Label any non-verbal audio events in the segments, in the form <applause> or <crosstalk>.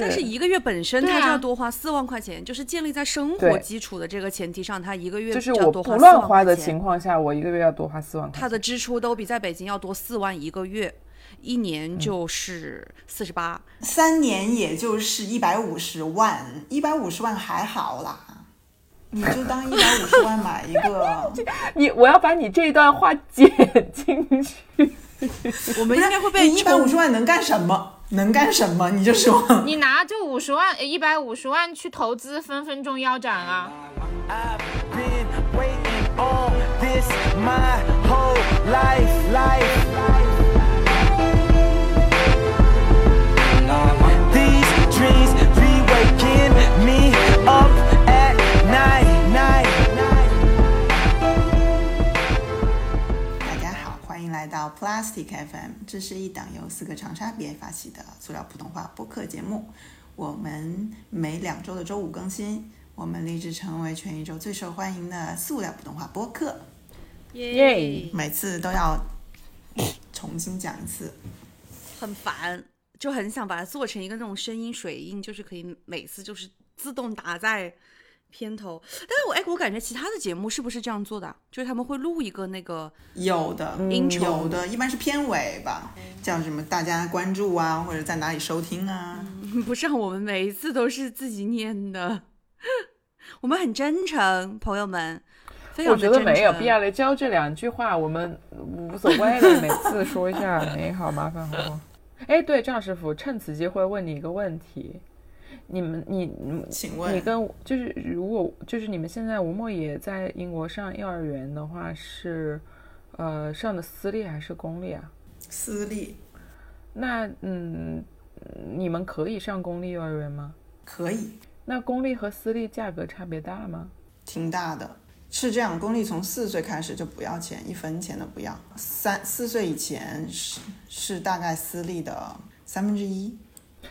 但是一个月本身对啊它就要多花四万块钱，就是建立在生活基础的这个前提上，他一个月就是我不乱花的情况下，我一个月要多花四万块钱。它的支出都比在北京要多四万一个月，一嗯年就是四十八。三年也就是一百五十万，一百五十万还好啦，你就当一百五十万买一个，<laughs> 你我要把你这一段话 <laughs> 剪进去。我们应该会被你一百五十万能干什么？能干什么？你就说。你拿这五十万、一百五十万去投资，分分钟腰斩啊！I've 来到 Plastic FM，这是一档由四个长沙别发起的塑料普通话播客节目。我们每两周的周五更新，我们立志成为全宇宙最受欢迎的塑料普通话播客，耶每次都要重新讲一次。很烦，就很想把它做成一个那种声音水印，就是可以每次就是自动打在片头。但是我哎，我感觉其他的节目是不是这样做的啊？就是他们会录一个那个有的，有的一般是片尾吧，叫什么大家关注啊，或者在哪里收听啊。不像我们每一次都是自己念的，<laughs> 我们很真诚，朋友们，非常我。觉得没有必要来教这两句话，我们无所谓的，每次说一下没 <laughs> 好麻烦好不好？哎，对，赵师傅，趁此机会问你一个问题：你们，你，你请问你跟就是如果就是你们现在吴莫也在英国上幼儿园的话，是呃上的私立还是公立啊？私立那嗯，你们可以上公立幼儿园吗？可以，那公立和私立价格差别大吗？挺大的。是这样，公立从四岁开始就不要钱，一分钱都不要。三四岁以前是是大概私立的三分之一。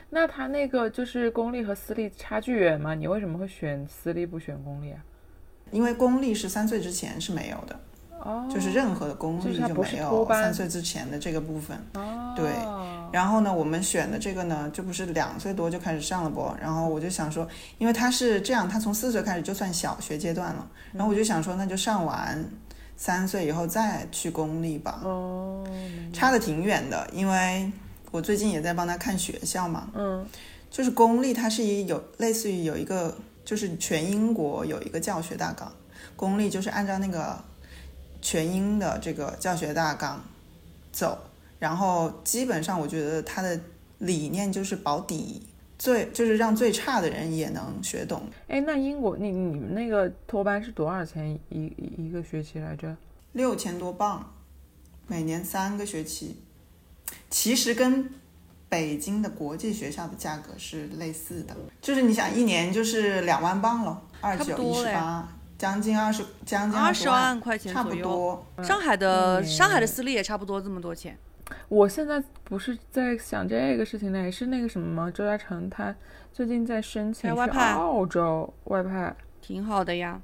那他那个就是公立和私立差距远吗？你为什么会选私立不选公立啊？因为公立是三岁之前是没有的，哦，就是任何的公立就没有三岁之前的这个部分。哦，对然后呢，我们选的这个呢，就不是两岁多就开始上了不？然后我就想说，因为他是这样，他从四岁开始就算小学阶段了。然后我就想说，那就上完三岁以后再去公立吧，哦，差的挺远的。因为我最近也在帮他看学校嘛，嗯，就是公立它是一有类似于有一个，就是全英国有一个教学大纲，公立就是按照那个全英的这个教学大纲走，然后基本上我觉得它的理念就是保底，最就是让最差的人也能学懂。哎，那英国你你们那个托班是多少钱一一一个学期来着？六千多镑，每年三个学期，其实跟北京的国际学校的价格是类似的，就是你想一年就是两万镑喽，二九一差不多嘞十八，将近二十，将近二十十万块钱差不左右。多。上海的、嗯上海的私立也差不多这么多钱。我现在不是在想这个事情呢，也是那个什么吗？周嘉诚他最近在申请去哎外派澳洲外派，挺好的呀，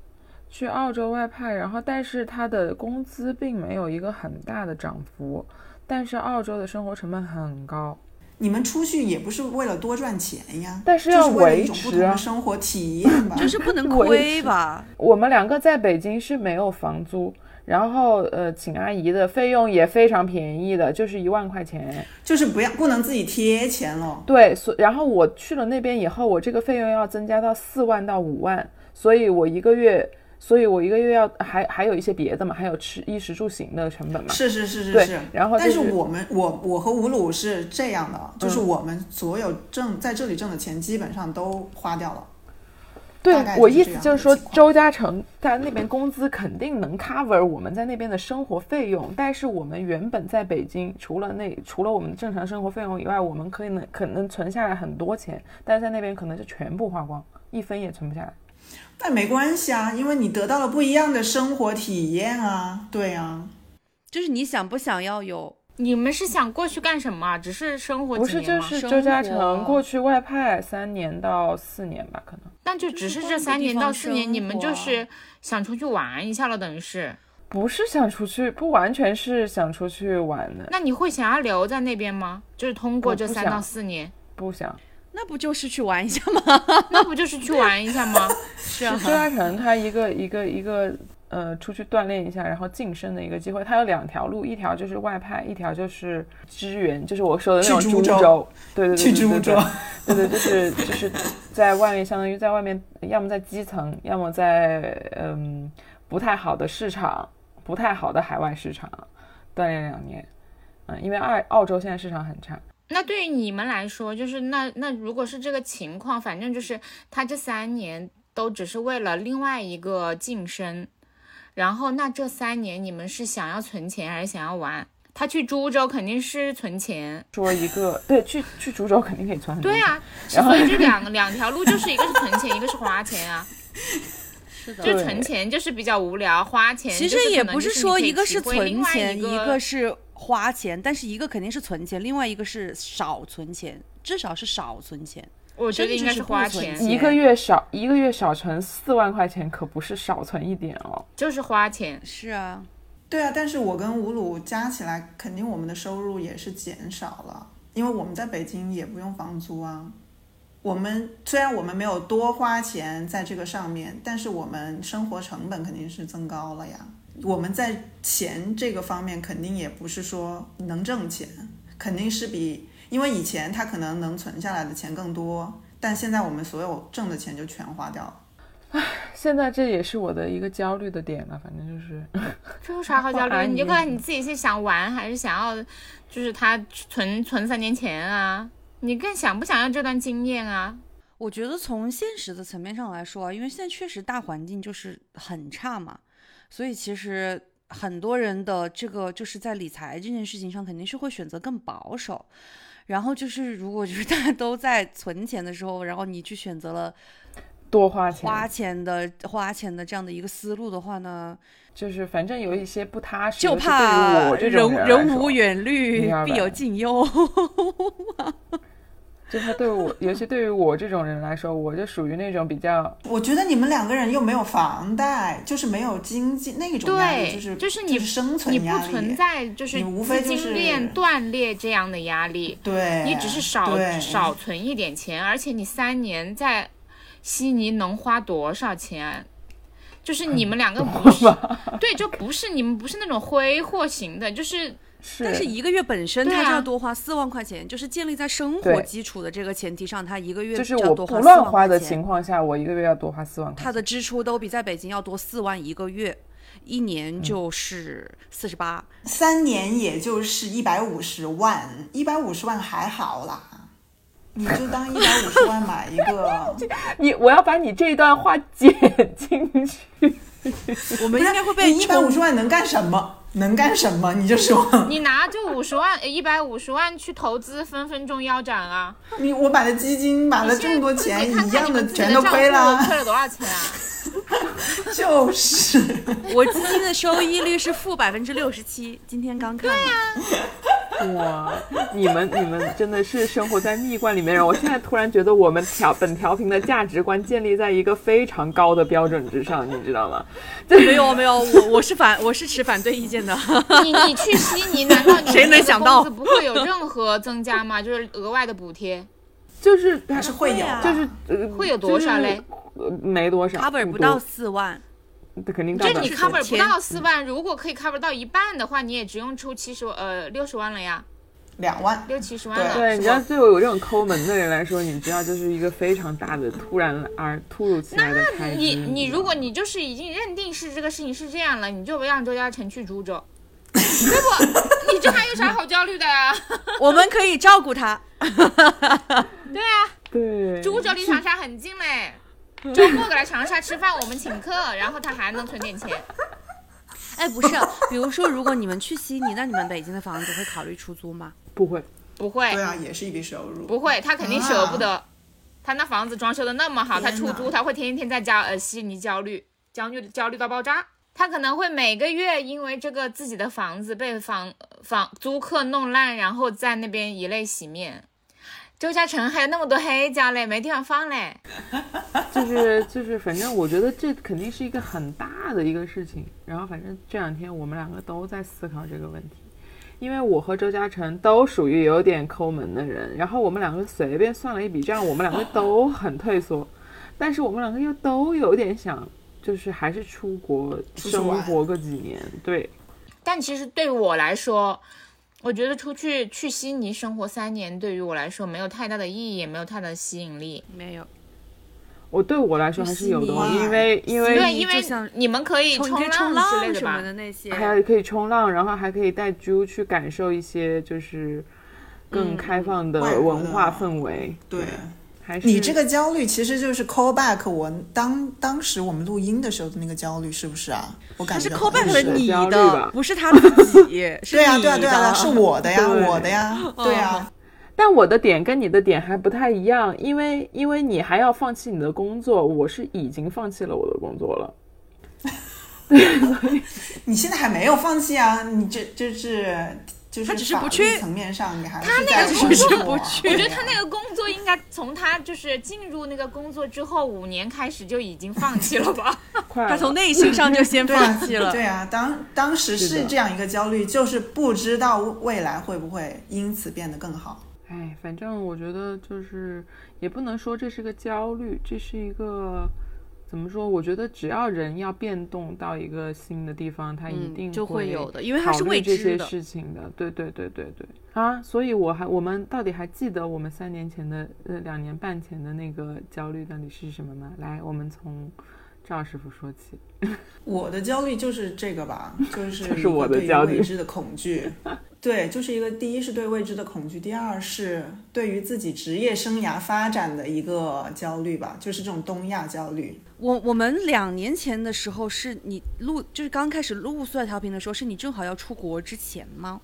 去澳洲外派，然后但是他的工资并没有一个很大的涨幅，但是澳洲的生活成本很高。你们出去也不是为了多赚钱呀，但是要就是为了一维种不同持啊的生活体验吧。就是不能 <laughs> 亏吧？我们两个在北京是没有房租，然后呃，请阿姨的费用也非常便宜的，就是一万块钱。就是不要不能自己贴钱了。对，所然后我去了那边以后，我这个费用要增加到四万到五万，所以我一个月，所以我一个月要还还有一些别的嘛，还有吃衣食住行的成本嘛。是是是是对是，然后但就是是我们我我和吴鲁是这样的，就是嗯我们所有挣在这里挣的钱基本上都花掉了。对我意思就是说，周嘉诚在那边工资肯定能 cover 我们在那边的生活费用，但是我们原本在北京，除了那除了我们正常生活费用以外，我们可以能可能存下来很多钱，但是在那边可能就全部花光，一分也存不下来。但没关系啊，因为你得到了不一样的生活体验啊，对啊。就是你想不想要有？你们是想过去干什么啊？只是生活不是？就是周嘉诚过去外派三年到四年吧，可能。但就只是这三年到四年，你们就是想出去玩一下了，等于是。不是想出去，不完全是想出去玩的，那你会想要留在那边吗？就是通过这三到四年，不想。那不就是去玩一下吗？<laughs> 那不就是去玩一下吗？<laughs> 是啊周嘉诚他一个一个一个呃出去锻炼一下，然后晋升的一个机会。他有两条路，一条就是外派，一条就是支援，就是我说的那种株去株洲洲。对对对去株洲，对对，就是就是在外面，相当于在外面，要么在基层，要么在嗯不太好的市场，不太好的海外市场锻炼两年。嗯，因为澳澳洲现在市场很差。那对于你们来说，就是那那如果是这个情况，反正就是他这三年都只是为了另外一个晋升，然后那这三年你们是想要存钱还是想要玩？他去株洲肯定是存钱，说一个对，去去株洲肯定可以存很多钱。对呀、然后所以这两两条路就是一个是存钱，一个是花钱啊。是的就存钱就是比较无聊，花钱其实也不是说一个是存钱，一一个是花钱，但是一个肯定是存钱，另外一个是少存钱，至少是少存钱。我觉得应该是花钱，一个月少一个月少存四万块钱，可不是少存一点哦。就是花钱。是啊，对啊，但是我跟吴鲁加起来，肯定我们的收入也是减少了，因为我们在北京也不用房租啊。我们虽然我们没有多花钱在这个上面，但是我们生活成本肯定是增高了呀。我们在钱这个方面肯定也不是说能挣钱，肯定是比因为以前他可能能存下来的钱更多，但现在我们所有挣的钱就全花掉了。唉现在这也是我的一个焦虑的点了，反正就是这有啥好焦虑的？<laughs> 你就看你自己是想玩还是想要，就是他存存三年钱啊？你更想不想要这段经验啊？我觉得从现实的层面上来说啊，因为现在确实大环境就是很差嘛，所以其实很多人的这个就是在理财这件事情上肯定是会选择更保守。然后就是，如果就是大家都在存钱的时候，然后你去选择了多花钱，花钱的花钱的这样的一个思路的话呢，就是反正有一些不踏实，就怕我这人种人人无远虑，必有近忧。<laughs> 就他对我，尤其对于我这种人来说，我就属于那种比较 <laughs> 我觉得你们两个人又没有房贷，就是没有经济那种压力，对，就是就是你生你不存压力。存在就是你无非资就是金链断裂这样的压力，对，你只是少少存一点钱，而且你三年在悉尼能花多少钱？就是你们两个不是对，就不是你们不是那种挥霍型的，就是是，但是一个月本身他就要多花四万块钱，就是建立在生活基础的这个前提上，他一个月就是要我不多花四万乱花的情况下，我一个月要多花四万块钱。他的支出都比在北京要多四万一个月，一嗯年就是四十八。三年也就是一百五十万，一百五十万还好啦，你就当一百五十万买一个，<laughs> 你，我要把你这一段话剪进去。我们应该会被你一百五十万能干什么？能干什么？你就说你拿这五十万、一百五十万去投资，分分钟腰斩啊！你我买的基金买了这么多钱，一样你们自己全都亏了，亏了多少钱啊？<laughs> 就是。我基金的收益率是负百分之六十七，今天刚看。对呀、哇，你们你们真的是生活在蜜罐里面。我现在突然觉得我们调本调频的价值观建立在一个非常高的标准之上，你知道吗？<laughs> 没有没有，我我是反我是持反对意见的。你你去悉尼，难道你 <laughs> 谁能的想到不会有任何增加吗？就是额外的补贴就是还是会有就是呃会有多少嘞？呃没多少 cover 不到四万，多，肯定到不了就你 cover 不到四万，如果可以 cover 到一半的话，你也只用出七十呃六十万了呀，两万。六七十万了。对，你知道对我有这种抠门的人来说，你知道就是一个非常大的突然而突如其来的开支。你你如果你就是已经认定是这个事情是这样了，你就让周嘉诚去株洲，对不？你这还有啥好焦虑的呀？<laughs> 我们可以照顾他。对啊，对株洲离长沙很近嘞，<laughs> 周末过来长沙吃饭，我们请客，然后他还能存点钱。哎，不是，比如说如果你们去悉尼，那你们北京的房子会考虑出租吗？不会，不会对，啊，也是一笔收入。不会，他肯定舍不得。他那房子装修的那么好，他出租他会天天在家呃悉尼焦虑，焦虑焦虑到爆炸。他可能会每个月因为这个自己的房子被房房租客弄烂，然后在那边以泪洗面。周嘉诚还有那么多黑胶嘞，没地方放嘞。就 <laughs> 是就是，反正我觉得这肯定是一个很大的一个事情。然后反正这两天我们两个都在思考这个问题，因为我和周嘉诚都属于有点抠门的人，然后我们两个随便算了一笔账，我们两个都很退缩，但是我们两个又都有点想，就是还是出国生活个几年，对，但其实对我来说，我觉得出去去悉尼生活三年，对于我来说没有太大的意义，也没有太大的吸引力。没有，我对我来说还是有的因为因为对，因为你们可以冲浪之类的吧浪什么？的那些，还可以冲浪，然后还可以带猪去感受一些就是更开放的文化氛围，对。还是你这个焦虑其实就是 call back 我当当时我们录音的时候的那个焦虑，是不是啊？我感觉是觉 call back 是了你焦虑的吧，不是他自己，<laughs> 是对啊，你对啊，对啊，是我的呀，<laughs> 我的呀，对呀，但我的点跟你的点还不太一样，因为因为你还要放弃你的工作，我是已经放弃了我的工作了。<laughs> 你现在还没有放弃啊，你这就是就是他只是不法律去层面上，你还他那个工只是作不去我觉得他那个工作应该从他就是进入那个工作之后五年开始就已经放弃了吧？<laughs> 他从内心上就先放弃了。对啊，当当时是这样一个焦虑，就是不知道未来会不会因此变得更好。哎，反正我觉得就是也不能说这是个焦虑，这是一个怎么说？我觉得只要人要变动到一个新的地方，他一嗯定就会会有的因为他是未知的这些事情的。对对对对对啊！所以我还我们到底还记得我们三年前的呃两年半前的那个焦虑到底是什么吗？来，我们从赵师傅说起。我的焦虑就是这个吧，就是 <laughs> 这是我的一个对于焦虑未知的恐惧。对，就是一个第一是对未知的恐惧，第二是对于自己职业生涯发展的一个焦虑吧，就是这种东亚焦虑。我我们两年前的时候，是你录就是刚开始录塑料调频的时候，是你正好要出国之前吗？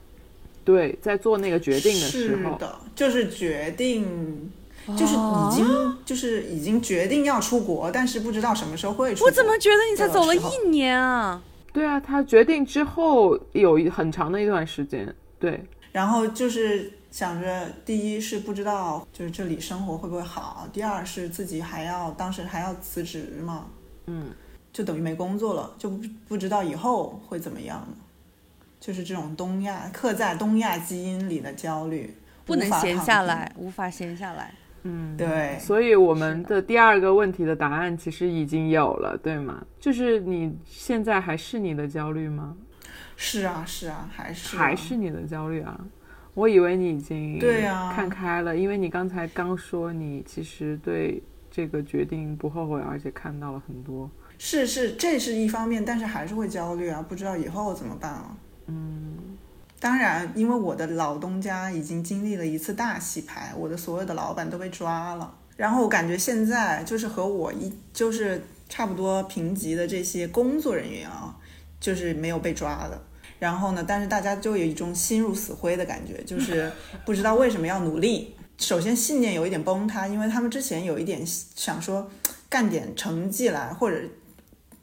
对，在做那个决定的时候，是的，就是决定，就是已经、就是已经决定要出国，但是不知道什么时候会出国。我怎么觉得你才走了一年啊？对啊，他决定之后有一很长的一段时间，对，然后就是想着，第一是不知道就是这里生活会不会好，第二是自己还要当时还要辞职嘛，嗯，就等于没工作了，就不不知道以后会怎么样就是这种东亚刻在东亚基因里的焦虑，不能无法闲下来，无法闲下来。嗯，对，所以我们的第二个问题的答案其实已经有了，对吗？就是你现在还是你的焦虑吗？是啊是啊，还是啊还是你的焦虑啊？我以为你已经对啊看开了，因为你刚才刚说你其实对这个决定不后悔，而且看到了很多。是是，这是一方面，但是还是会焦虑啊，不知道以后怎么办啊。嗯，当然，因为我的老东家已经经历了一次大洗牌，我的所有的老板都被抓了，然后我感觉现在就是和我一就是差不多评级的这些工作人员啊，就是没有被抓的。然后呢，但是大家就有一种心如死灰的感觉，就 <laughs> 是不知道为什么要努力。首先信念有一点崩塌，因为他们之前有一点想说干点成绩来，或者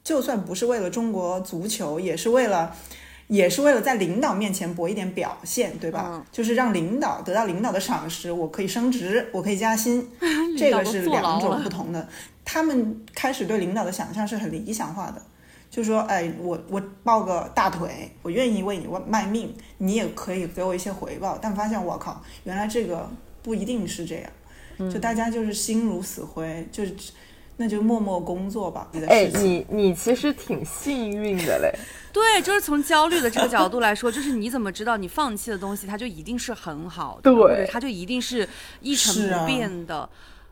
就算不是为了中国足球，也是为了，也是为了在领导面前博一点表现，对吧？嗯就是让领导得到领导的赏识，我可以升职，我可以加薪，<laughs> 这个是两种不同的。他们开始对领导的想象是很理想化的，就说，哎，我我抱个大腿，我愿意为你卖命，你也可以给我一些回报。但发现我靠，原来这个不一定是这样，就大家就是心如死灰，就是那就默默工作吧。你的哎事，情你你其实挺幸运的嘞。<laughs> 对，就是从焦虑的这个角度来说，就是你怎么知道你放弃的东西，它就一定是很好的，对或者它就一定是一成不变的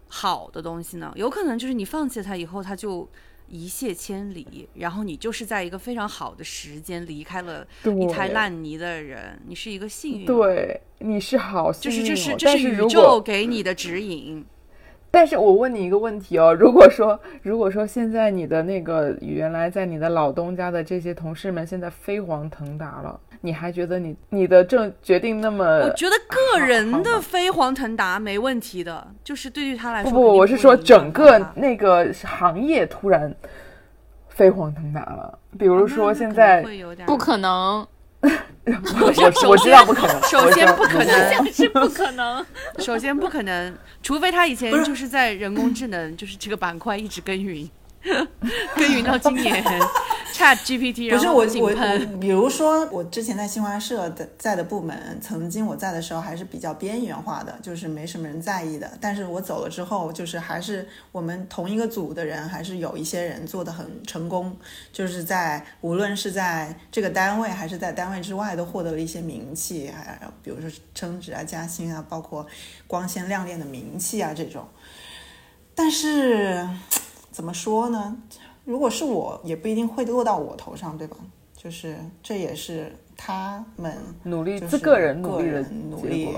好的东西呢？有可能就是你放弃它以后，它就一泻千里，然后你就是在一个非常好的时间离开了一滩烂泥的人，你是一个幸运，，对，你是好幸运、哦。就是这是这是宇宙给你的指引。但是我问你一个问题哦，<laughs> 如果说如果说现在你的那个原来在你的老东家的这些同事们现在飞黄腾达了，你还觉得你你的这决定那么？我觉得个人的飞黄腾达没问题的，就是对于他来说不不，我是说整个那个行业突然飞黄腾达了，比如说现在会有点不可能，我 <laughs> 我知道不可能，首先不可能，是不可能。<laughs> 首先不可能，除非他以前就是在人工智能就是这个板块一直耕耘，<laughs> 耕耘到今年 Chat GPT，不是我我我，比如说我之前在新华社的在的部门，曾经我在的时候还是比较边缘化的，就是没什么人在意的。但是我走了之后，就是还是我们同一个组的人，还是有一些人做的很成功，就是在无论是在这个单位还是在单位之外，都获得了一些名气，还比如说升职啊、加薪啊，包括光鲜亮丽的名气啊这种。但是怎么说呢？如果是我，也不一定会落到我头上，对吧？就是这也是他们努力就是自个人努个力的人努力，，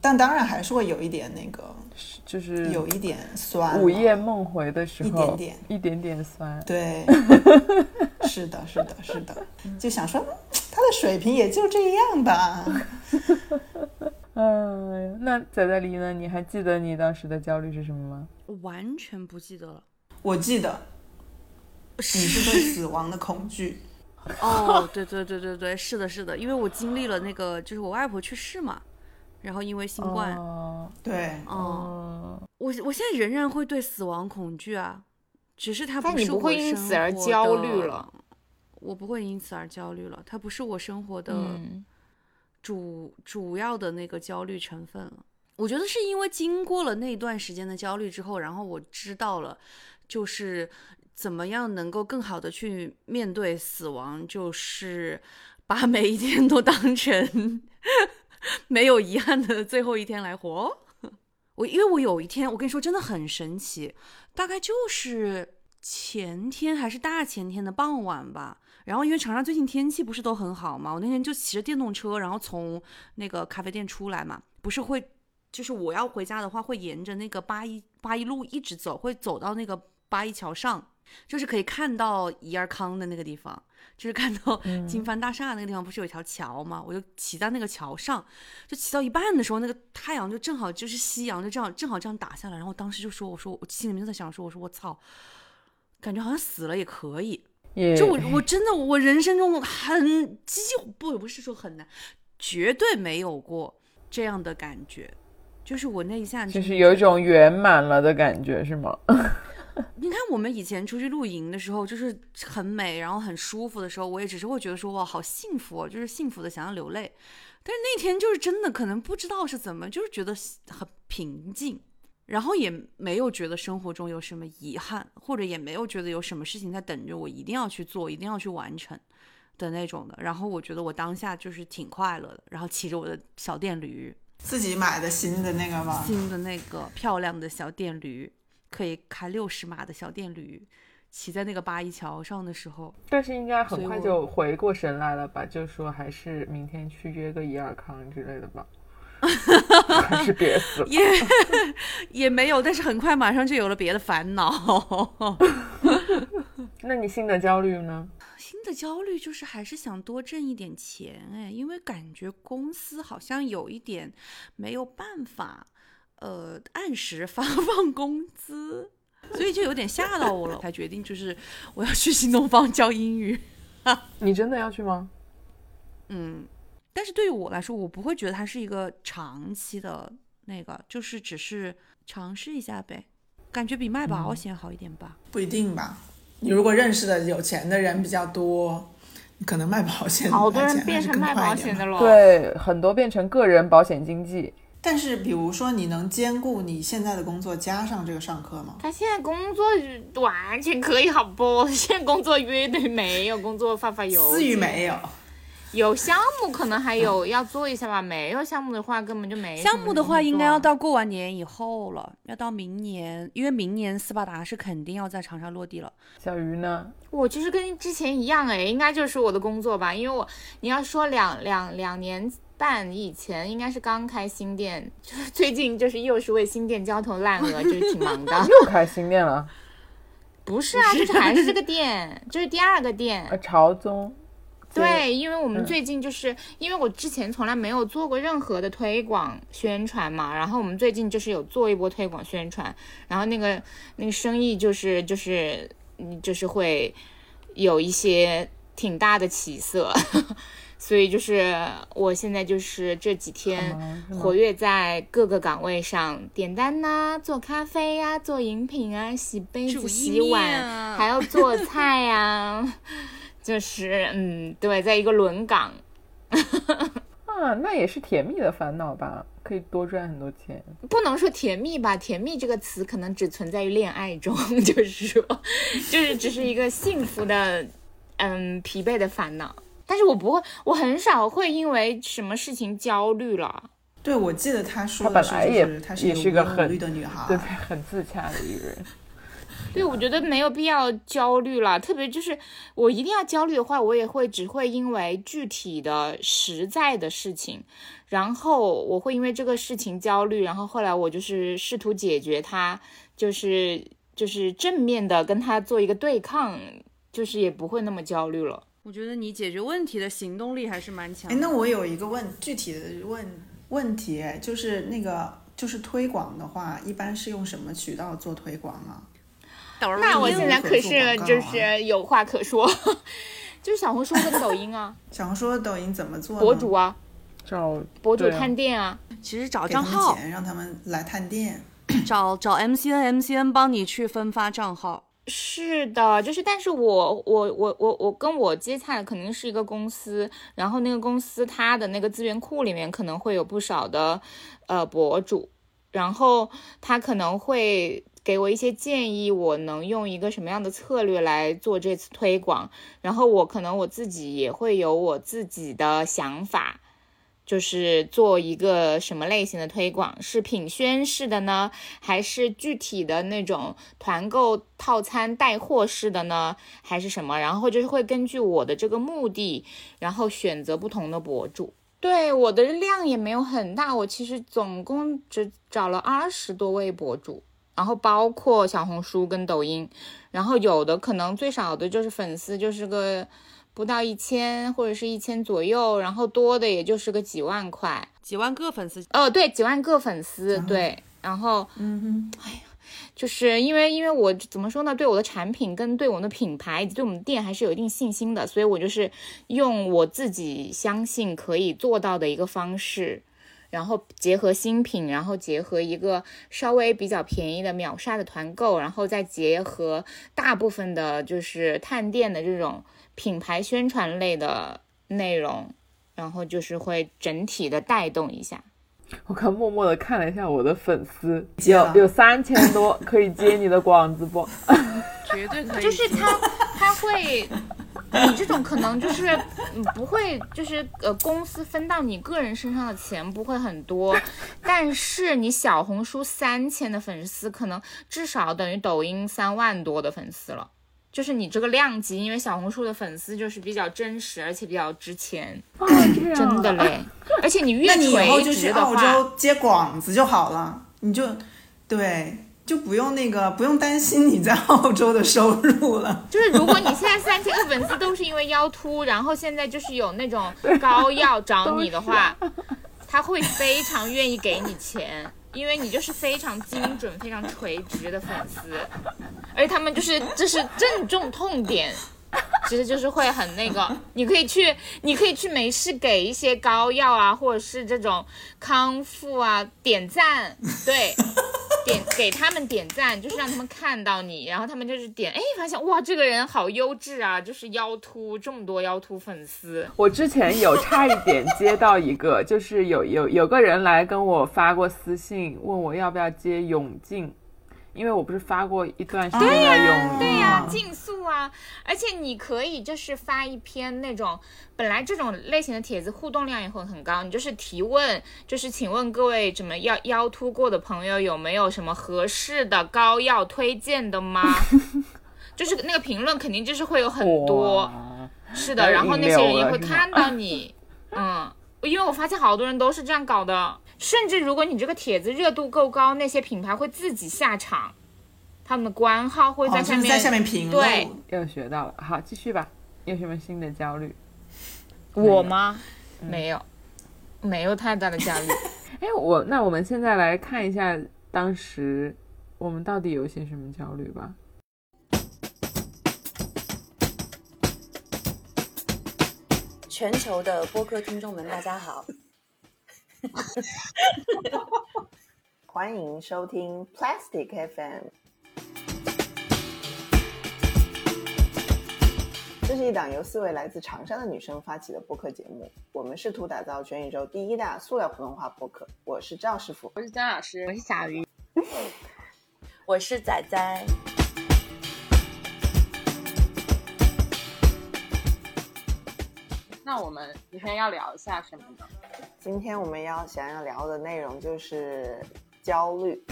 但当然还是会有一点那个，就是有一点酸。午夜梦回的时候，一点点一点点酸。对，<laughs> 是的，是的，是的，就想说嗯他的水平也就这样吧。<laughs> 哎呀，那仔仔梨呢？你还记得你当时的焦虑是什么吗？我完全不记得了。我记得你是对死亡的恐惧，哦，对对对对对，是的，是的，因为我经历了那个，就是我外婆去世嘛，然后因为新冠，哦，对，哦，哦，我我现在仍然会对死亡恐惧啊，只是它但你是我不会因此而生活焦的虑了，我不会因此而焦虑了，它不是我生活的嗯，主、主要的那个焦虑成分了。我觉得是因为经过了那段时间的焦虑之后，然后我知道了，就是怎么样能够更好的去面对死亡，就是 <laughs> 把每一天都当成 <laughs> 没有遗憾的最后一天来活。我因为我有一天，我跟你说真的很神奇，大概就是前天还是大前天的傍晚吧。然后因为长沙最近天气不是都很好嘛，我那天就骑着电动车，然后从那个咖啡店出来嘛，不是会，就是我要回家的话，会沿着那个八一八一路一直走，会走到那个八一桥上，就是可以看到怡尔康的那个地方，就是看到金帆大厦那个地方，不是有一条桥吗？我就骑在那个桥上，就骑到一半的时候，那个太阳就正好就是夕阳，就这样正好这样打下来，然后当时就说，我说我心里面就在想说，我说我操，感觉好像死了也可以，也就我我真的我人生中很几乎不不是说很难，绝对没有过这样的感觉，就是我那一下就是有一种圆满了的感觉，是吗？<laughs> <laughs> 你看我们以前出去露营的时候，就是很美，然后很舒服的时候，我也只是会觉得说哇好幸福哦，就是幸福的想要流泪。但是那天就是真的可能不知道是怎么，就是觉得很平静，然后也没有觉得生活中有什么遗憾，或者也没有觉得有什么事情在等着我一定要去做，一定要去完成的那种的。然后我觉得我当下就是挺快乐的，然后骑着我的小电驴，自己买的新的那个吗？新的那个漂亮的小电驴，可以开六十码的小电驴，骑在那个八一桥上的时候，但是应该很快就回过神来了吧？就说还是明天去约个怡尔康之类的吧，<laughs> 还是别死了。也 <laughs> 也没有，但是很快马上就有了别的烦恼。<laughs> 那你新的焦虑呢？新的焦虑就是还是想多挣一点钱哎，因为感觉公司好像有一点没有办法，呃，按时发 <laughs> 放工资，所以就有点吓到我了，才决定就是我要去新东方教英语。<laughs> 你真的要去吗？嗯，但是对于我来说，我不会觉得它是一个长期的那个，就是只是尝试一下呗，感觉比卖保险好一点吧。不一定吧。你如果认识的有钱的人比较多，你可能卖保险好多人变成卖保险的了。，对，很多变成个人保险经纪。但是，比如说，你能兼顾你现在的工作加上这个上课吗？他现在工作完全可以，好不？<laughs> 现在工作乐队没有工作发发邮件，思雨没有，有项目可能还有要做一下吧，没有项目的话根本就没项目的话，应该要到过完年以后了，要到明年，因为明年斯巴达是肯定要在长沙落地了。小鱼呢？我其实跟之前一样哎，应该就是我的工作吧，因为我你要说两两两年半以前，应该是刚开新店，就是最近就是又是为新店焦头烂额，就是挺忙的。<laughs> 又开新店了，不是啊，就是还是这个店，就是第二个店。呃，朝宗。对，因为我们嗯。最近就是、因为我之前从来没有做过任何的推广宣传嘛，然后我们最近就是有做一波推广宣传，然后那个那个生意就是就是嗯就是会有一些挺大的起色，<laughs> 所以就是我现在就是这几天活跃在各个岗位上，点单呐、做咖啡呀、做饮品啊、洗杯子、洗碗，啊还要做菜呀、<laughs> 就是嗯，对，在一个轮岗。<laughs> 啊，那也是甜蜜的烦恼吧？可以多赚很多钱。不能说甜蜜吧，甜蜜这个词可能只存在于恋爱中，<laughs> 就是说，就是只是一个幸福的，嗯，疲惫的烦恼。但是我不会，我很少会因为什么事情焦虑了。对，我记得他说她的是，本来也就是她是一个很个无忧无虑的女孩。对，很自洽的一个人。对，我觉得没有必要焦虑了。特别就是我一定要焦虑的话，我也会只会因为具体的实在的事情，然后我会因为这个事情焦虑，然后后来我就是试图解决它，就是就是正面的跟他做一个对抗，就是也不会那么焦虑了。我觉得你解决问题的行动力还是蛮强的。，哎那我有一个问具体的问问题，哎就是那个就是推广的话，一般是用什么渠道做推广啊？那我现在可是就啊是有话可说，<laughs> 就是小红书跟抖音啊，<laughs> 小红书、抖音怎么做？博主啊，找博主探店啊，其实找账号，钱，让他们来探店。找找 MCN MCN 帮你去分发账号。是的，就是，但是我我我我我跟我接洽的肯定是一个公司，然后那个公司它的那个资源库里面可能会有不少的呃博主，然后他可能会给我一些建议，我能用一个什么样的策略来做这次推广，然后我可能我自己也会有我自己的想法。就是做一个什么类型的推广，是品宣式的呢，还是具体的那种团购套餐带货式的呢，还是什么？然后就是会根据我的这个目的，然后选择不同的博主。对我的量也没有很大，我其实总共只找了二十多位博主，然后包括小红书跟抖音，然后有的可能最少的就是粉丝就是个不到一千或者是一千左右，然后多的也就是个几万块。几万个粉丝，哦，对，几万个粉丝，对，然后嗯哼，哎呀就是因为因为我怎么说呢，对我的产品跟对我们的品牌以及对我们店还是有一定信心的，所以我就是用我自己相信可以做到的一个方式，然后结合新品，然后结合一个稍微比较便宜的秒杀的团购，然后再结合大部分的就是探店的这种品牌宣传类的内容，然后就是会整体的带动一下。<laughs> 我刚默默的看了一下我的粉丝，有有三千多，可以接你的广子不？<laughs> 绝对可以。就是他他会，你这种可能就是嗯不会，就是呃公司分到你个人身上的钱不会很多，但是你小红书三千的粉丝，可能至少等于抖音三万多的粉丝了。就是你这个量级，因为小红书的粉丝就是比较真实，而且比较值钱，哦，<clears throat> 真的嘞。而且你越那你以后就垂去澳直的话，洲接广子就好了，你就对，就不用那个不用担心你在澳洲的收入了。<laughs> 就是如果你现在三千个粉丝都是因为腰突，然后现在就是有那种膏药找你的话，<laughs> 他会非常愿意给你钱，因为你就是非常精准、非常垂直的粉丝，而且他们就是这是正中痛点。其实就是会很那个，你可以去，你可以去没事给一些膏药啊，或者是这种康复啊点赞，对，点给他们点赞，就是让他们看到你，然后他们就是点，哎，发现哇，这个人好优质啊，就是腰突这么多腰突粉丝，我之前有差一点接到一个，<laughs> 就是有有有个人来跟我发过私信，问我要不要接泳镜，因为我不是发过一段时间的永对呀、吗竞速啊，而且你可以就是发一篇那种，本来这种类型的帖子互动量也会很高，你就是提问，就是请问各位怎么腰腰突过的朋友有没有什么合适的膏药推荐的吗？<laughs> 就是那个评论肯定就是会有很多，<laughs> 是的，然后那些人也会看到你，嗯，因为我发现好多人都是这样搞的，甚至如果你这个帖子热度够高，那些品牌会自己下场，他们的官号会哦，在下面，就是在下面评对论。又学到了。好，继续吧。有什么新的焦虑？我吗？没有，没有太大的焦虑。<laughs> 哎，我那我们现在来看一下当时我们到底有些什么焦虑吧。全球的播客听众们，大家好，欢迎收听 Plastic FM。这是是一档由四位来自长沙的女生发起的播客节目，我们试图打造全宇宙第一大塑料普通话播客。我是赵师傅，我是姜老师，我是小鱼，<laughs> 我是仔仔。那我们今天要聊一下什么呢？今天我们要想要聊的内容就是焦虑。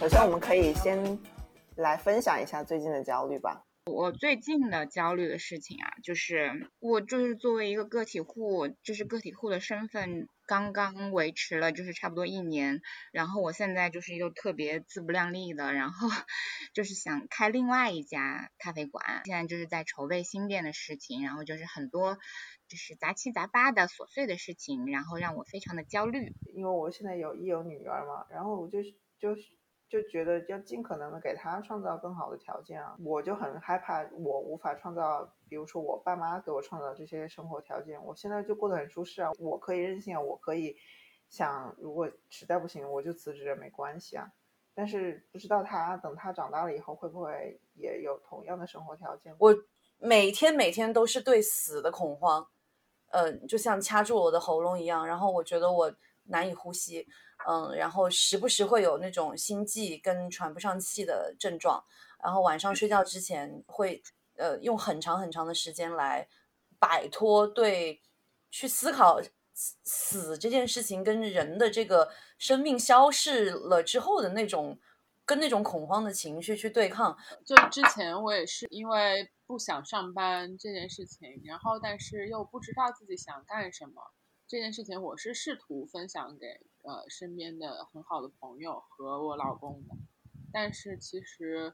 首先，我们可以先来分享一下最近的焦虑吧。我最近的焦虑的事情啊，就是我就是作为一个个体户，就是个体户的身份刚刚维持了就是差不多一年，然后我现在就是又特别自不量力的，然后 <laughs> 就是想开另外一家咖啡馆，现在就是在筹备新店的事情，然后就是很多就是杂七杂八的琐碎的事情，然后让我非常的焦虑。因为我现在有一有女儿嘛，然后我就就就觉得要尽可能的给她创造更好的条件啊，我就很害怕我无法创造，比如说我爸妈给我创造这些生活条件，我现在就过得很舒适啊，我可以任性啊，我可以想如果实在不行我就辞职没关系啊，但是不知道他等他长大了以后会不会也有同样的生活条件。我每天每天都是对死的恐慌，呃，就像掐住我的喉咙一样，然后我觉得我难以呼吸。嗯，然后时不时会有那种心悸跟喘不上气的症状，然后晚上睡觉之前会呃用很长很长的时间来摆脱对去思考死这件事情跟人的这个生命消逝了之后的那种跟那种恐慌的情绪去对抗。就之前我也是因为不想上班这件事情，然后但是又不知道自己想干什么这件事情，我是试图分享给。呃，身边的很好的朋友和我老公的，但是其实，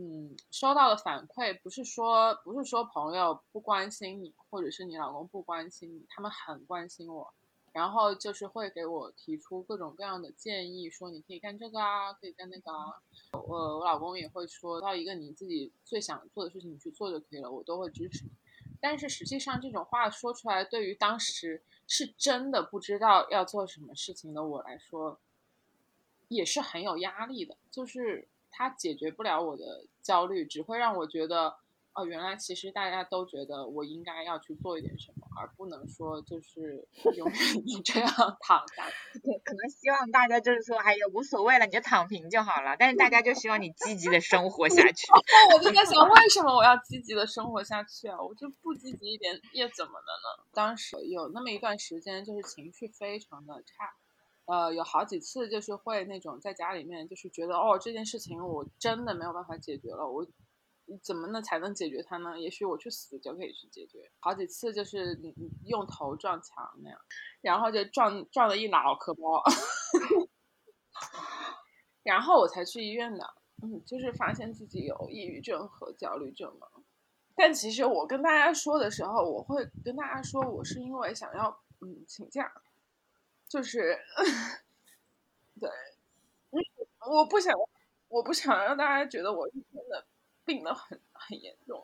嗯，收到的反馈不是说不是说朋友不关心你，或者是你老公不关心你，他们很关心我，然后就是会给我提出各种各样的建议，说你可以干这个啊，可以干那个啊。我我老公也会说到一个你自己最想做的事情，你去做就可以了，我都会支持你。但是实际上这种话说出来，对于当时。是真的不知道要做什么事情的我来说，也是很有压力的。就是它解决不了我的焦虑，只会让我觉得，哦，原来其实大家都觉得我应该要去做一点什么，而不能说就是 <laughs> 永远就这样躺下。<laughs> 可能希望大家就是说，哎呀，无所谓了，你就躺平就好了。但是大家就希望你积极的生活下去。<laughs> 那我就在想，为什么我要积极的生活下去啊？我就不积极一点，又怎么了呢？当时有那么一段时间，就是情绪非常的差，呃，有好几次就是会那种在家里面，就是觉得哦，这件事情我真的没有办法解决了，我怎么呢才能解决它呢？也许我去死就可以去解决。好几次就是你你用头撞墙那样，然后就撞撞了一脑壳包，<laughs> 然后我才去医院的，嗯，就是发现自己有抑郁症和焦虑症了。但其实我跟大家说的时候，我会跟大家说，我是因为想要嗯请假，就是对，我不想我不想让大家觉得我是真的病得很很严重。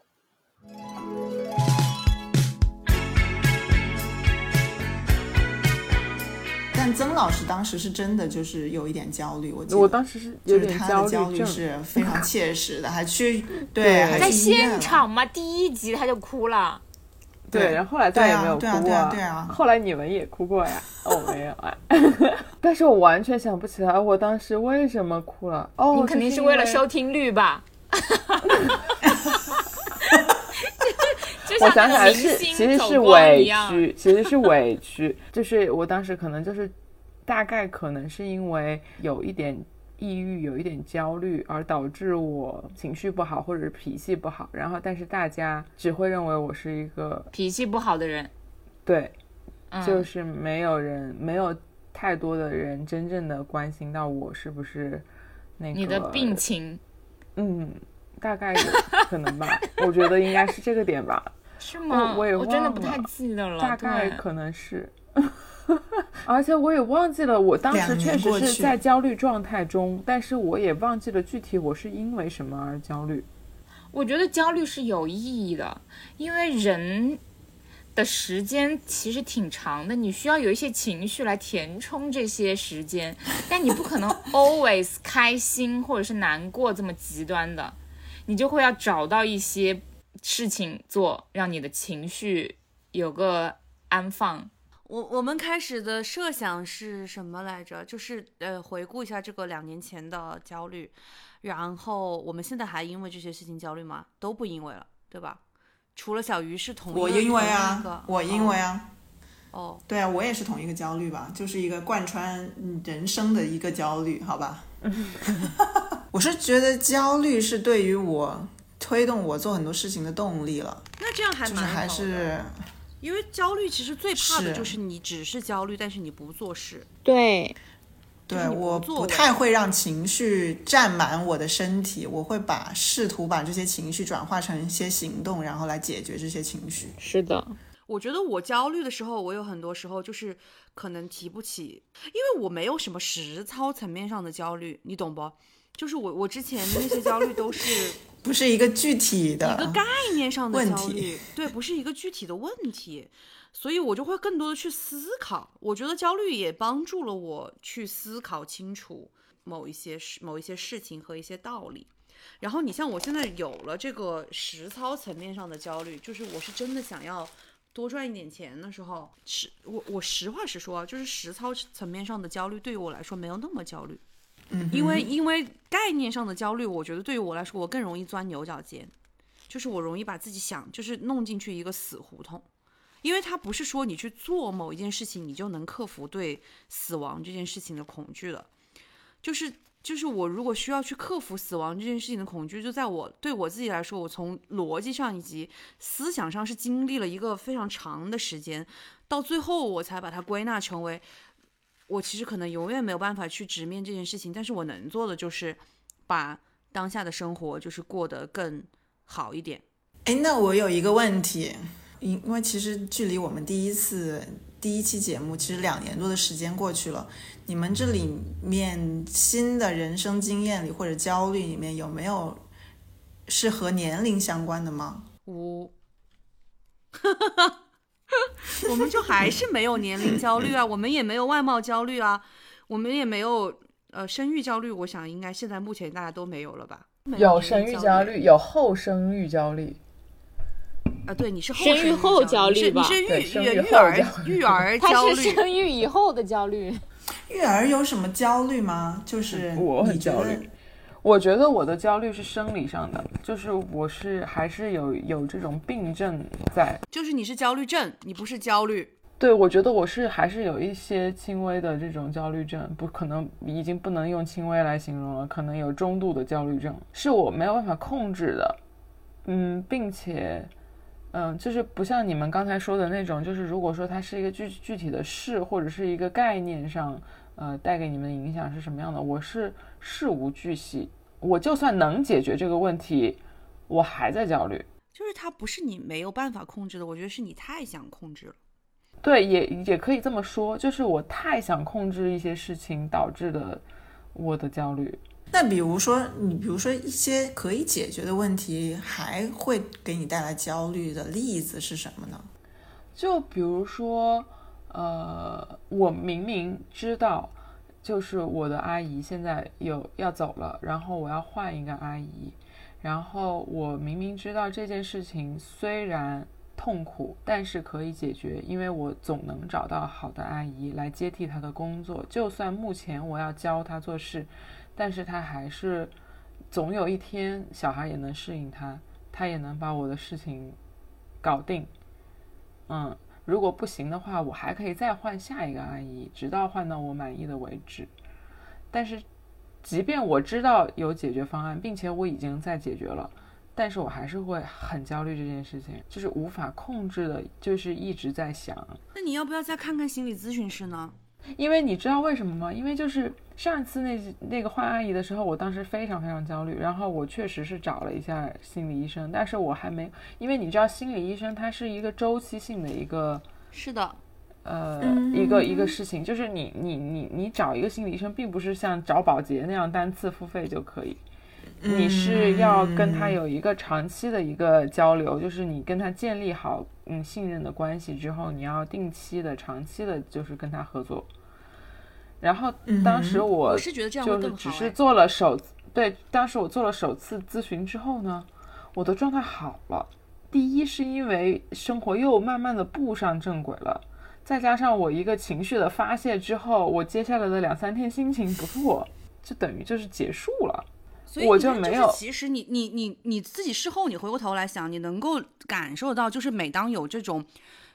但曾老师当时是真的就是有一点焦虑，我记得我当时是有就是点他的焦虑，是 <laughs> 非常切实的，还去对还在现场嘛，第一集他就哭了。对，然后后来再也没有哭对啊过。对啊对啊后来你们也哭过呀？<laughs> 哦，没有啊。<laughs> 但是我完全想不起来我当时为什么哭了。哦，你肯定是为了收听率吧？<laughs> 就我想像那个起来是，其实是委样屈，其实是委屈，就是我当时可能就是大概可能是因为有一点抑郁，有一点焦虑，而导致我情绪不好或者是脾气不好，然后但是大家只会认为我是一个脾气不好的人，对，嗯，就是没有人没有太多的人真正的关心到我是不是那个你的病情。嗯，大概有可能吧，我觉得应该是这个点吧。<laughs> 是吗？我也我真的不太记得了，大概可能是，<laughs> 而且我也忘记了，我当时确实是在焦虑状态中，但是我也忘记了具体我是因为什么而焦虑。我觉得焦虑是有意义的，因为人的时间其实挺长的，你需要有一些情绪来填充这些时间，但你不可能 <laughs> always 开心或者是难过这么极端的，你就会要找到一些事情做，让你的情绪有个安放。我我们开始的设想是什么来着？就是呃，回顾一下这个两年前的焦虑，然后我们现在还因为这些事情焦虑吗？都不因为了，对吧？除了小鱼是同一个我因为啊，我因为啊，哦，对啊，我也是同一个焦虑吧，就是一个贯穿人生的一个焦虑，好吧？<laughs> <laughs> 我是觉得焦虑是对于我推动我做很多事情的动力了，那这样还就是还是因为焦虑其实最怕的就是你只是焦虑，但是你不做事。对，对我不太会让情绪占满我的身体，我会把试图把这些情绪转化成一些行动，然后来解决这些情绪。是的，我觉得我焦虑的时候，我有很多时候就是可能提不起，因为我没有什么实操层面上的焦虑，你懂不？就是我我之前的那些焦虑都是 <laughs> 不是一个具体的一个概念上的问题焦虑，对，不是一个具体的问题，所以我就会更多的去思考。我觉得焦虑也帮助了我去思考清楚某一些事、某一些事情和一些道理。然后你像我现在有了这个实操层面上的焦虑，就是我是真的想要多赚一点钱的时候，实我我实话实说啊，就是实操层面上的焦虑对于我来说没有那么焦虑。嗯，因为因为概念上的焦虑，我觉得对于我来说，我更容易钻牛角尖，就是我容易把自己想就是弄进去一个死胡同，因为它不是说你去做某一件事情，你就能克服对死亡这件事情的恐惧的，就是就是我如果需要去克服死亡这件事情的恐惧，就在我对我自己来说，我从逻辑上以及思想上是经历了一个非常长的时间，到最后我才把它归纳成为。我其实可能永远没有办法去直面这件事情，但是我能做的就是把当下的生活就是过得更好一点。哎，那我有一个问题，因因为其实距离我们第一次第一期节目，其实两年多的时间过去了。你们这里面新的人生经验里或者焦虑里面有没有是和年龄相关的吗？无，<laughs> <laughs> 我们就还是没有年龄焦虑啊，我们也没有外貌焦虑啊，我们也没有呃生育焦虑。我想应该现在目前大家都没有了吧？有生育焦焦虑，有后生育焦虑。啊？对，你是后生育育后焦焦虑吧你是你是育育生育儿焦虑育儿它焦虑。<laughs> 是生育以后的焦虑。<laughs> 育儿有什么焦虑吗？就是我很焦虑我觉得我的焦虑是生理上的，就是我是还是有有这种病症在。就是你是焦虑症，你不是焦虑。对，我觉得我是还是有一些轻微的这种焦虑症，不可能已经不能用轻微来形容了，可能有中度的焦虑症，是我没有办法控制的。嗯，并且，嗯，就是不像你们刚才说的那种，就是如果说它是一个具具体的事或者是一个概念上，呃，带给你们的影响是什么样的，我是事无巨细。我就算能解决这个问题，我还在焦虑。就是它不是你没有办法控制的，我觉得是你太想控制了。对，也也可以这么说，就是我太想控制一些事情导致的我的焦虑。那比如说，你比如说一些可以解决的问题，还会给你带来焦虑的例子是什么呢？就比如说，呃，我明明知道，就是我的阿姨现在有要走了，然后我要换一个阿姨，然后我明明知道这件事情虽然痛苦，但是可以解决，因为我总能找到好的阿姨来接替她的工作。就算目前我要教她做事，但是她还是总有一天小孩也能适应她，她也能把我的事情搞定。嗯，如果不行的话，我还可以再换下一个阿姨，直到换到我满意的为止。但是，即便我知道有解决方案，并且我已经在解决了，但是我还是会很焦虑这件事情，就是无法控制的，就是一直在想。那你要不要再看看心理咨询师呢？因为你知道为什么吗？因为就是上一次那那个换阿姨的时候，我当时非常非常焦虑，然后我确实是找了一下心理医生，但是我还没，因为你知道心理医生他是一个周期性的一个是的，呃一个一个事情，就是你你你你找一个心理医生，并不是像找保洁那样单次付费就可以，你是要跟他有一个长期的一个交流，就是你跟他建立好嗯信任的关系之后，你要定期的、长期的，就是跟他合作。然后当时我我是觉得这样会就是更好哎只是做了首对，当时我做了首次咨询之后呢，我的状态好了。第一是因为生活又慢慢的步上正轨了，再加上我一个情绪的发泄之后，我接下来的两三天心情不错，就等于就是结束了。我所以你看就没有是其实你你你你自己事后你回过头来想，你能够感受到，就是每当有这种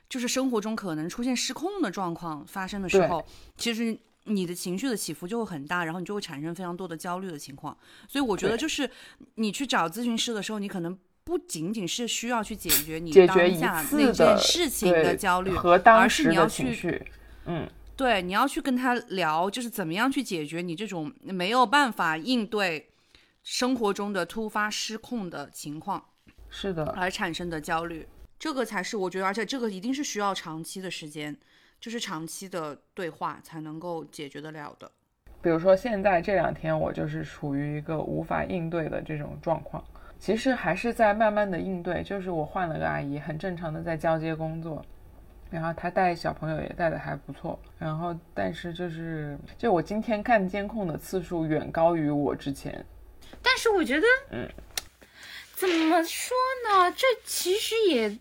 就是生活中可能出现失控的状况发生的时候，其实你的情绪的起伏就会很大，然后你就会产生非常多的焦虑的情况。所以我觉得就是你去找咨询师的时候，你可能。不仅仅是需要去解决你当下那件事情的焦虑，和当而是时的你要去情绪，嗯，对，你要去跟他聊，就是怎么样去解决你这种没有办法应对生活中的突发失控的情况是的，而产生的焦虑，这个才是我觉得，而且这个一定是需要长期的时间，就是长期的对话才能够解决得了的。比如说现在这两天我就是处于一个无法应对的这种状况，其实还是在慢慢的应对。就是我换了个阿姨，很正常的在交接工作，然后她带小朋友也带的还不错，然后但是就是就我今天看监控的次数远高于我之前，但是我觉得，嗯，怎么说呢？这其实也，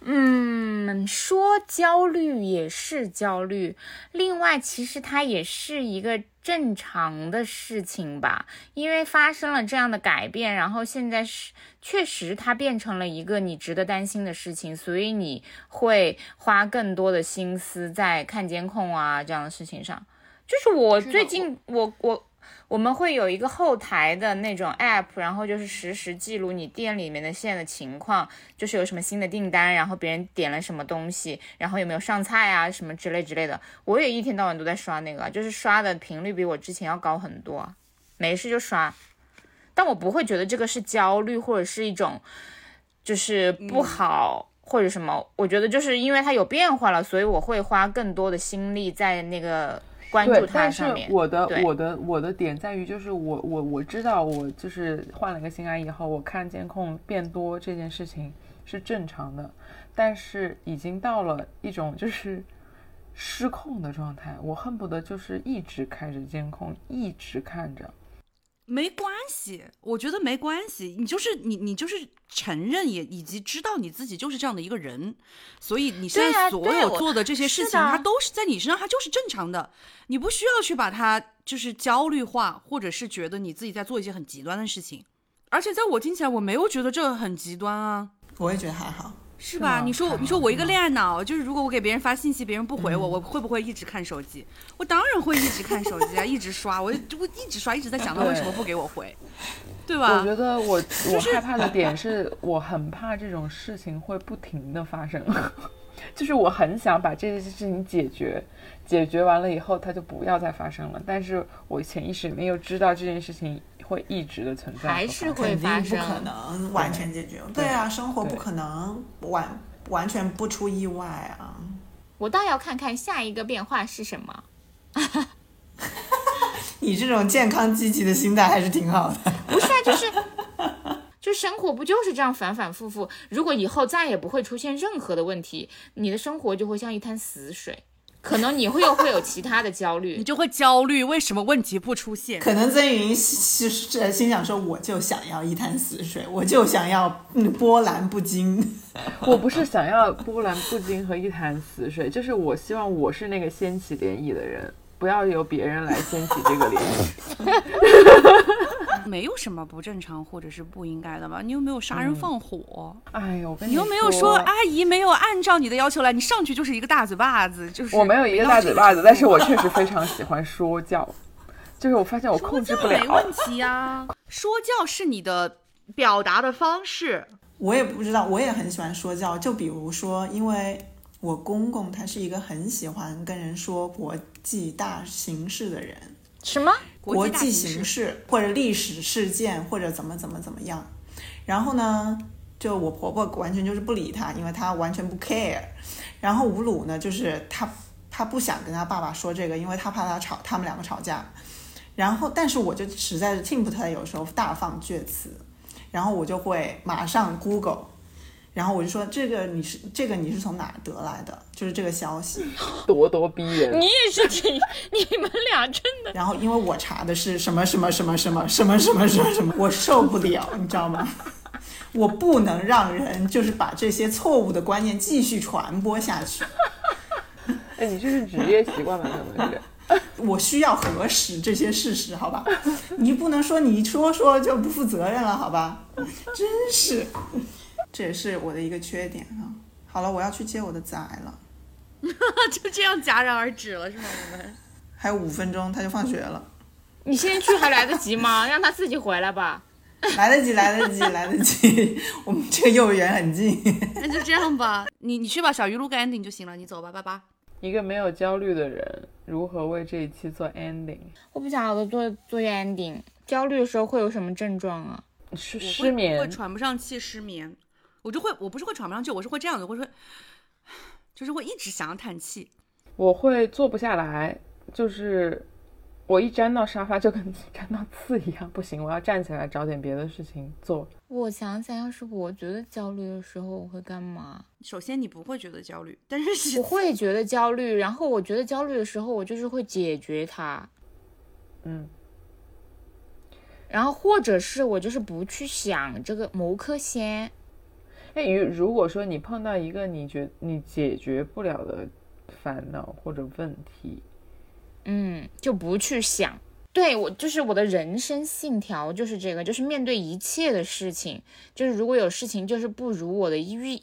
嗯，说焦虑也是焦虑。另外，其实它也是一个正常的事情吧，因为发生了这样的改变，然后现在是确实它变成了一个你值得担心的事情，所以你会花更多的心思在看监控啊这样的事情上。就是我最近，我我我们会有一个后台的那种 app，然后就是实时记录你店里面的现在的情况，就是有什么新的订单，然后别人点了什么东西，然后有没有上菜啊什么之类之类的。我也一天到晚都在刷那个，就是刷的频率比我之前要高很多，没事就刷。但我不会觉得这个是焦虑或者是一种就是不好。或者什么，我觉得就是因为它有变化了，所以我会花更多的心力在那个关注对，它但是上面。我的我的我的点在于，就是我我我知道，我就是换了个新阿姨以后，我看监控变多这件事情是正常的，但是已经到了一种就是失控的状态，我恨不得就是一直开着监控，一直看着。没关系，我觉得没关系。你就是你，你就是承认也以及知道你自己就是这样的一个人，所以你现在所有做的这些事情，它都是在你身上，它就是正常的。你不需要去把它就是焦虑化，或者是觉得你自己在做一些很极端的事情。而且在我听起来，我没有觉得这很极端啊。我也觉得还好。是吧？你说我，你说我一个恋爱脑，就是如果我给别人发信息，别人不回我，我会不会一直看手机？我当然会一直看手机啊，一直刷，我我一直刷，一直在想他为什么不给我回，对吧？我觉得我我害怕的点是我很怕这种事情会不停的发生，就是我很想把这件事情解决，解决完了以后它就不要再发生了，但是我潜意识里面又知道这件事情会一直的存在还是会发生不可。能完全解决。对啊，生活不可能完完全不出意外啊。我倒要看看下一个变化是什么。<laughs> 你这种健康积极的心态还是挺好的。不是啊，就是就生活不就是这样反反复复？如果以后再也不会出现任何的问题，你的生活就会像一滩死水，可能你会又会有其他的焦虑 <laughs> 你。就会焦虑，为什么问题不出现？可能曾云是是心想说，我就想要一潭死水，我就想要嗯波澜不惊。<laughs> 我不是想要波澜不惊和一潭死水，就是我希望我是那个掀起涟漪的人，不要由别人来掀起这个涟漪。<laughs> 没有什么不正常或者是不应该的吧？你又没有杀人放火，哎呦，我跟你又没有说说阿姨没有按照你的要求来，你上去就是一个大嘴巴子，就是我没有一个大嘴巴子，但是我确实非常喜欢说教，就是我发现我控制不了没问。题啊、说教是你的表达的方式，我也不知道，我也很喜欢说教。就比如说，因为我公公他是一个很喜欢跟人说国际大形势的人，什么？国际形形势。或者历史事件或者怎么怎么怎么样。然后呢，就我婆婆完全就是不理他，因为她完全不 care。然后吴鲁呢，就是他他不想跟他爸爸说这个，因为他怕他吵，他们两个吵架。然后，但是我就实在是听不太，有时候大放厥词，然后我就会马上 Google，然后我就说这个你是这个你是从哪儿得来的？就是这个消息。<laughs> 咄咄逼人 <laughs> 你。也是挺，<laughs> 你们俩真的。然后因为我查的是什么什么什么什么什么什么什么什么，我受不了，你知道吗？我不能让人就是把这些错误的观念继续传播下去，哎，你这是职业习惯吧？可能是。我需要核实这些事实，好吧？你不能说你一说说就不负责任了，好吧？真是，这也是我的一个缺点啊。好了，我要去接我的崽了，<laughs> 就这样戛然而止了是吗？我们 <laughs> 还有五分钟他就放学了，你先去还来得及吗？<laughs> 让他自己回来吧。来得及，来得及，来得及。我们这个幼儿园很近。那就这样吧，你你去把小鱼录个 ending 就行了，你走吧，拜拜。一个没有焦虑的人如何为这一期做 ending？我不晓得做做 ending，焦虑的时候会有什么症状啊？失我失眠会喘不上气，失眠，我就会我不是会喘不上气，我是会这样的，我会就是会一直想要叹气。我会坐不下来，就是我一粘到沙发就跟 <laughs> 粘到刺一样，不行，我要站起来找点别的事情做。我想想，要是我觉得焦虑的时候，我会干嘛？首先你不会觉得焦虑，但是其我会觉得焦虑，然后我觉得焦虑的时候，我就是会解决它，嗯，然后或者是我就是不去想这个某颗先。哎，如如果说你碰到一个你觉你解决不了的烦恼或者问题，嗯，就不去想。对我就是我的人生信条就是这个，就是面对一切的事情，就是如果有事情就是不如我的意，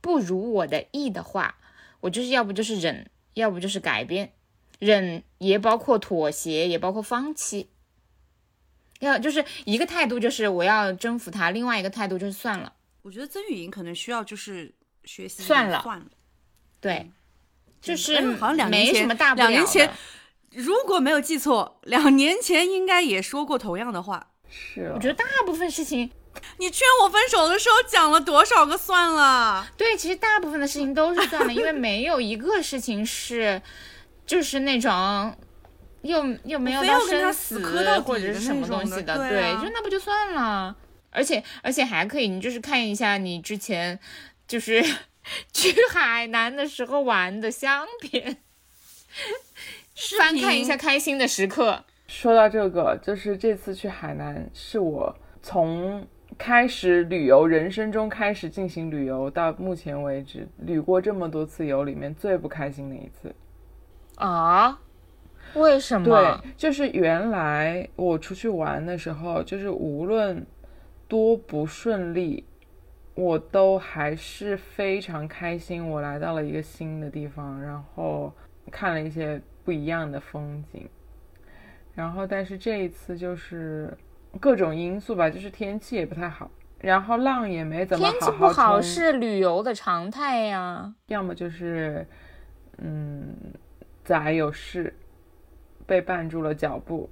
不如我的意的话，我就是要不就是忍，要不就是改变，忍也包括妥协，也包括放弃。要就是一个态度就是我要征服他，另外一个态度就是算了，我觉得曾雨莹可能需要就是学习算了算了，对，就是哎好像两年前没什么大不了。两年前如果没有记错，两年前应该也说过同样的话。是啊我觉得大部分事情，你劝我分手的时候讲了多少个算了？对，其实大部分的事情都是算了，因为没有一个事情是，就是那种又又没有到非要跟他生死死磕到底或者的是什么东西的，对啊就那不就算了。而且而且还可以，你就是看一下你之前就是 <laughs> 去海南的时候玩的相片，翻看一下开心的时刻。说到这个，就是这次去海南是我从开始旅游人生中开始进行旅游到目前为止旅过这么多次游里面最不开心的一次。啊？为什么？对，就是原来我出去玩的时候，就是无论多不顺利，我都还是非常开心。我来到了一个新的地方，然后看了一些不一样的风景。然后，但是这一次就是各种因素吧，就是天气也不太好，然后浪也没怎么天气好不好是旅游的常态呀。要么就是，嗯，崽有事，被绊住了脚步。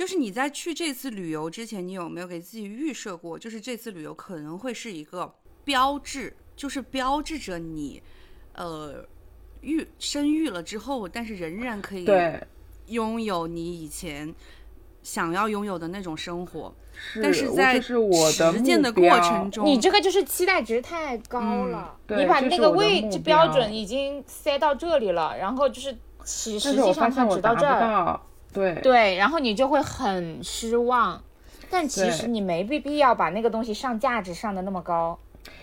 就是你在去这次旅游之前，你有没有给自己预设过，就是这次旅游可能会是一个标志，就是标志着你，呃，育生育了之后，但是仍然可以，拥有你以前想要拥有的那种生活。是，但是在实践的过程中，你这个就是期待值太高了，嗯你把那个位置标标准已经塞到这里了，然后就是实际上它只到这儿，到。对，对，然后你就会很失望。但其实你没必必要把那个东西上价值上的那么高。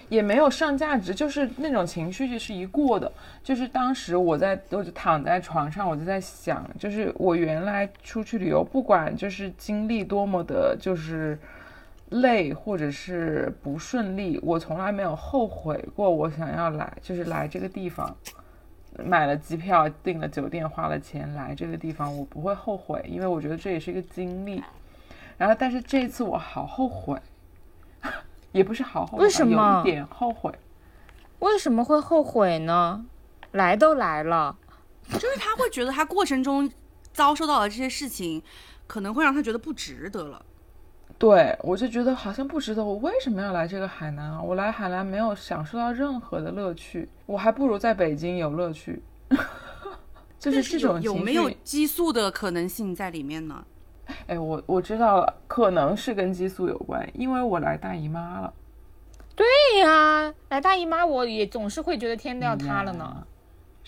也没有上价值，就是那种情绪就是一过的。就是当时我在，我就躺在床上，我就在想，就是我原来出去旅游，不管就是经历多么的，就是累或者是不顺利，我从来没有后悔过我想要来，就是来这个地方。买了机票，订了酒店，花了钱来这个地方，我不会后悔，因为我觉得这也是一个经历。然后，但是这一次我好后悔，<laughs> 也不是好后悔，为什么有一点后悔。为什么会后悔呢？来都来了，就是他会觉得他过程中遭受到的这些事情，可能会让他觉得不值得了。对我就觉得好像不值得，我为什么要来这个海南啊？我来海南没有享受到任何的乐趣，我还不如在北京有乐趣。<laughs> 就是这种情绪有有没有激素的可能性在里面呢？哎，我我知道了，可能是跟激素有关，因为我来大姨妈了。对呀，来大姨妈我也总是会觉得天都要塌了呢。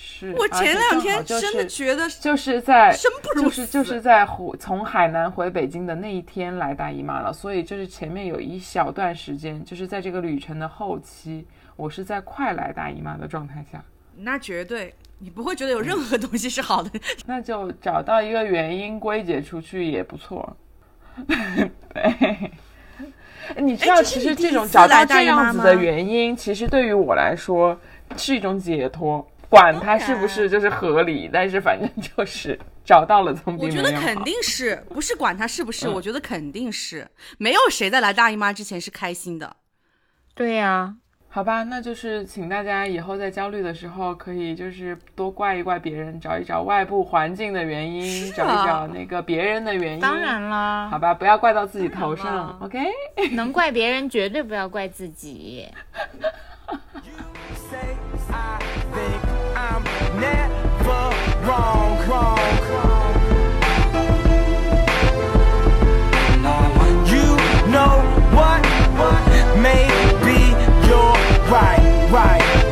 是，我前两天真的就是觉得就是在生不如就是就是在回从海南回北京的那一天来大姨妈了，所以就是前面有一小段时间，就是在这个旅程的后期，我是在快来大姨妈的状态下，那绝对，你不会觉得有任何东西是好的。<laughs> 那就找到一个原因归结出去也不错。<laughs> 对，你知道，其实这种找到这样子的原因，其实对于我来说是一种解脱。管它是不是就是合理，但是反正就是找到了，总比我觉得肯定是，不是管他是不是，嗯我觉得肯定是，没有谁在来大姨妈之前是开心的。对呀、好吧，那就是请大家以后在焦虑的时候，可以就是多怪一怪别人，找一找外部环境的原因，是找一啊找那个别人的原因。当然啦好，吧，不要怪到自己头上。OK，<laughs> 能怪别人绝对不要怪自己。think I'm never wrong, wrong. You know what? Maybe you're right, right.